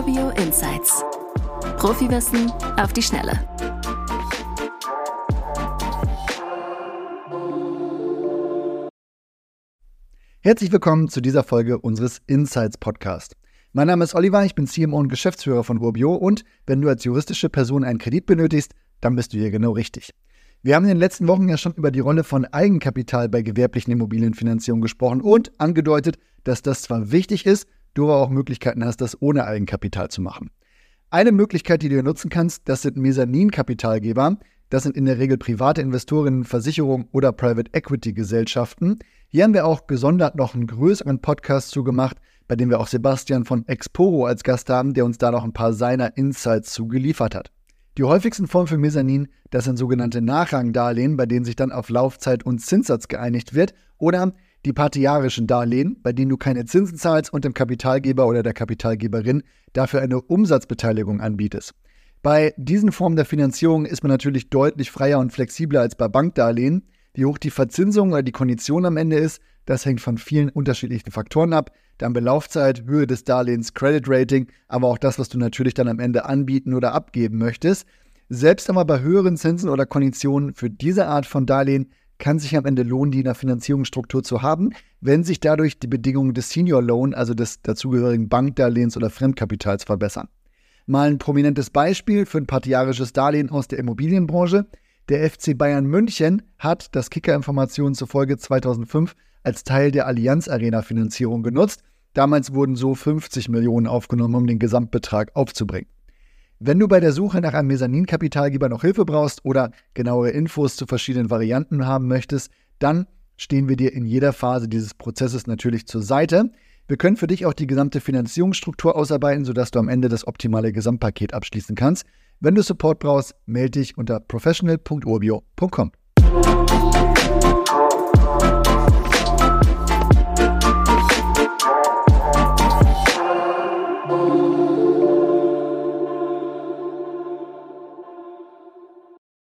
Urbio Insights. Profiwissen auf die Schnelle. Herzlich willkommen zu dieser Folge unseres Insights Podcast. Mein Name ist Oliver, ich bin CMO und Geschäftsführer von Urbio und wenn du als juristische Person einen Kredit benötigst, dann bist du hier genau richtig. Wir haben in den letzten Wochen ja schon über die Rolle von Eigenkapital bei gewerblichen Immobilienfinanzierungen gesprochen und angedeutet, dass das zwar wichtig ist, du aber auch Möglichkeiten hast, das ohne Eigenkapital zu machen. Eine Möglichkeit, die du nutzen kannst, das sind Mezzaninkapitalgeber. Das sind in der Regel private Investorinnen, Versicherungen oder Private Equity Gesellschaften. Hier haben wir auch gesondert noch einen größeren Podcast zugemacht, bei dem wir auch Sebastian von Exporo als Gast haben, der uns da noch ein paar seiner Insights zugeliefert hat. Die häufigsten Formen für Mezzanin, das sind sogenannte Nachrangdarlehen, bei denen sich dann auf Laufzeit und Zinssatz geeinigt wird, oder die partiarischen Darlehen, bei denen du keine Zinsen zahlst und dem Kapitalgeber oder der Kapitalgeberin dafür eine Umsatzbeteiligung anbietest. Bei diesen Formen der Finanzierung ist man natürlich deutlich freier und flexibler als bei Bankdarlehen. Wie hoch die Verzinsung oder die Kondition am Ende ist, das hängt von vielen unterschiedlichen Faktoren ab. Dann Belaufzeit, Höhe des Darlehens, Credit Rating, aber auch das, was du natürlich dann am Ende anbieten oder abgeben möchtest. Selbst aber bei höheren Zinsen oder Konditionen für diese Art von Darlehen kann sich am Ende lohnen, die in der Finanzierungsstruktur zu haben, wenn sich dadurch die Bedingungen des Senior Loan, also des dazugehörigen Bankdarlehens oder Fremdkapitals verbessern. Mal ein prominentes Beispiel für ein partiarisches Darlehen aus der Immobilienbranche. Der FC Bayern München hat das Kicker-Informationen zufolge 2005 als Teil der Allianz Arena Finanzierung genutzt. Damals wurden so 50 Millionen aufgenommen, um den Gesamtbetrag aufzubringen. Wenn du bei der Suche nach einem Mezzaninkapitalgeber noch Hilfe brauchst oder genauere Infos zu verschiedenen Varianten haben möchtest, dann stehen wir dir in jeder Phase dieses Prozesses natürlich zur Seite. Wir können für dich auch die gesamte Finanzierungsstruktur ausarbeiten, sodass du am Ende das optimale Gesamtpaket abschließen kannst. Wenn du Support brauchst, melde dich unter professional.urbio.com.